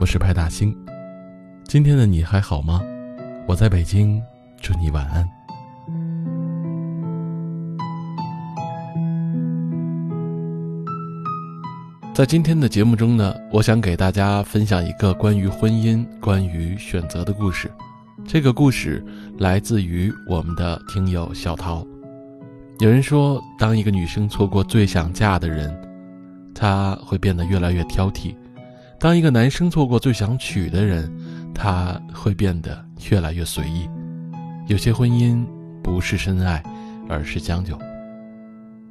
我是派大星。今天的你还好吗？我在北京，祝你晚安。在今天的节目中呢，我想给大家分享一个关于婚姻、关于选择的故事。这个故事来自于我们的听友小桃。有人说，当一个女生错过最想嫁的人，她会变得越来越挑剔；当一个男生错过最想娶的人，他会变得越来越随意。有些婚姻不是深爱，而是将就。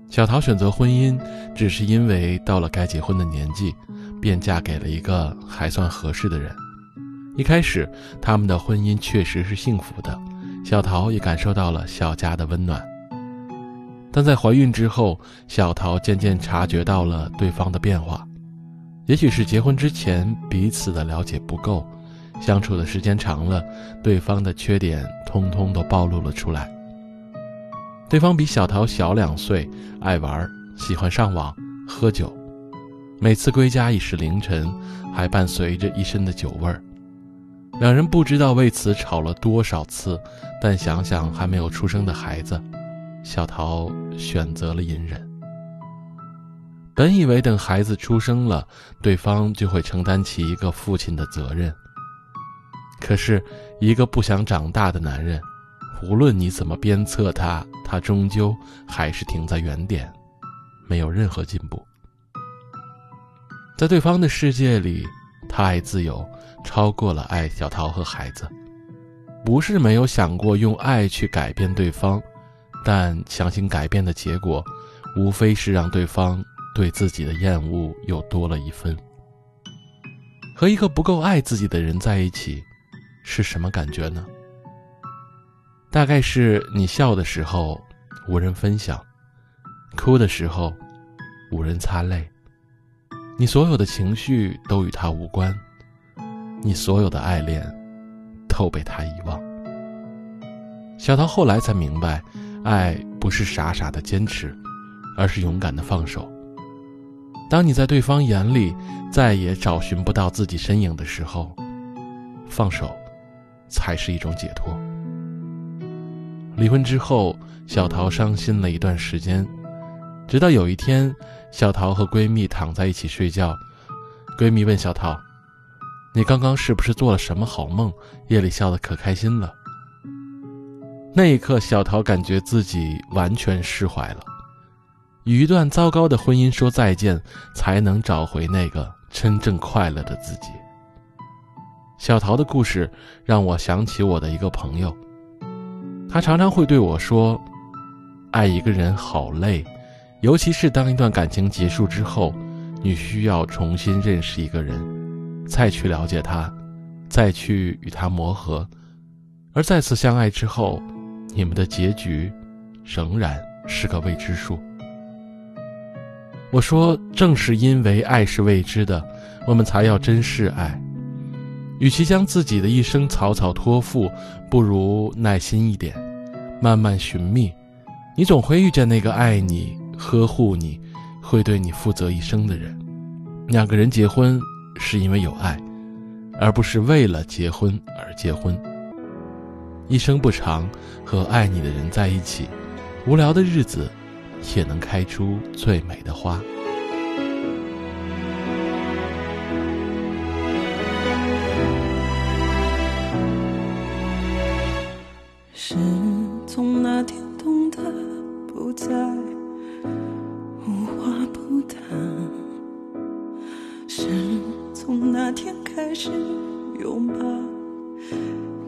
小桃选择婚姻，只是因为到了该结婚的年纪，便嫁给了一个还算合适的人。一开始，他们的婚姻确实是幸福的，小桃也感受到了小家的温暖。但在怀孕之后，小桃渐渐察觉到了对方的变化，也许是结婚之前彼此的了解不够，相处的时间长了，对方的缺点通通都暴露了出来。对方比小桃小两岁，爱玩，喜欢上网、喝酒，每次归家已是凌晨，还伴随着一身的酒味儿。两人不知道为此吵了多少次，但想想还没有出生的孩子，小桃选择了隐忍。本以为等孩子出生了，对方就会承担起一个父亲的责任，可是，一个不想长大的男人。无论你怎么鞭策他，他终究还是停在原点，没有任何进步。在对方的世界里，他爱自由超过了爱小桃和孩子。不是没有想过用爱去改变对方，但强行改变的结果，无非是让对方对自己的厌恶又多了一分。和一个不够爱自己的人在一起，是什么感觉呢？大概是你笑的时候无人分享，哭的时候无人擦泪，你所有的情绪都与他无关，你所有的爱恋都被他遗忘。小桃后来才明白，爱不是傻傻的坚持，而是勇敢的放手。当你在对方眼里再也找寻不到自己身影的时候，放手才是一种解脱。离婚之后，小桃伤心了一段时间，直到有一天，小桃和闺蜜躺在一起睡觉，闺蜜问小桃：“你刚刚是不是做了什么好梦？夜里笑得可开心了。”那一刻，小桃感觉自己完全释怀了，与一段糟糕的婚姻说再见，才能找回那个真正快乐的自己。小桃的故事让我想起我的一个朋友。他常常会对我说：“爱一个人好累，尤其是当一段感情结束之后，你需要重新认识一个人，再去了解他，再去与他磨合，而再次相爱之后，你们的结局仍然是个未知数。”我说：“正是因为爱是未知的，我们才要珍视爱。”与其将自己的一生草草托付，不如耐心一点，慢慢寻觅。你总会遇见那个爱你、呵护你、会对你负责一生的人。两个人结婚是因为有爱，而不是为了结婚而结婚。一生不长，和爱你的人在一起，无聊的日子也能开出最美的花。是从那天懂得不再无话不谈是从那天开始拥抱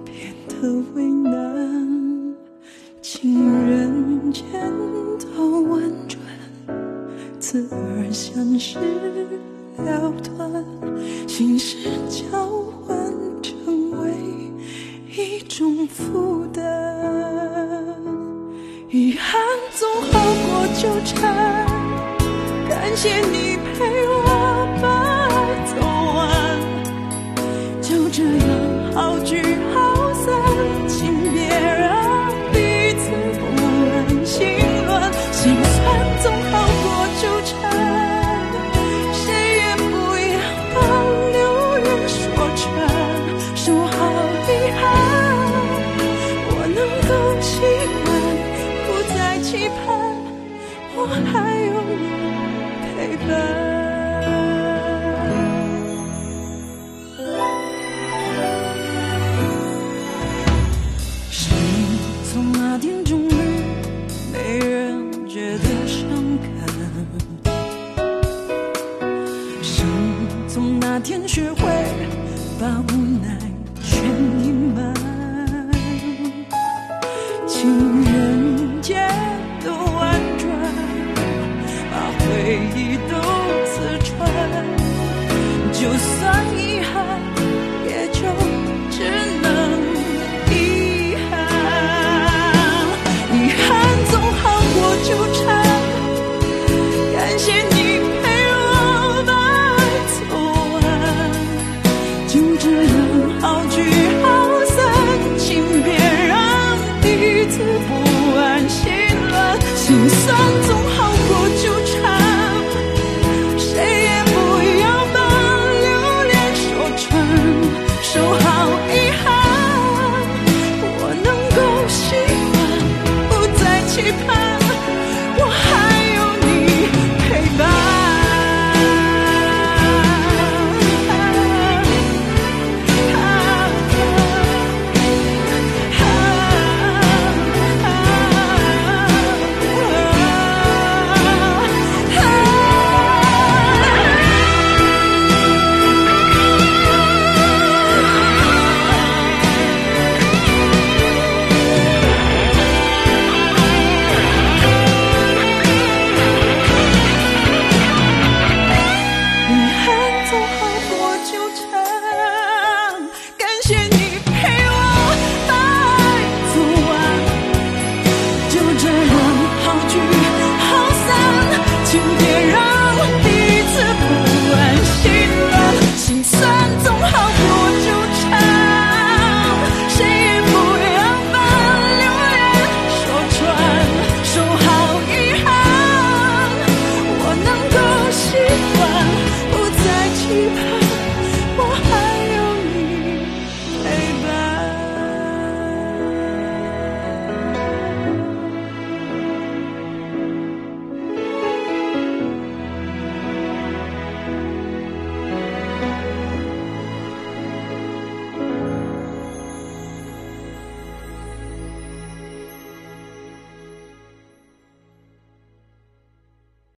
变得为难情人间相识了断，心事交换成为一种负担，遗憾总好过纠缠，感谢你陪我。期盼我还有你陪伴。从那天终于没人觉得伤感。从那天学会把握。婉转把回忆都刺穿就算遗憾 sometimes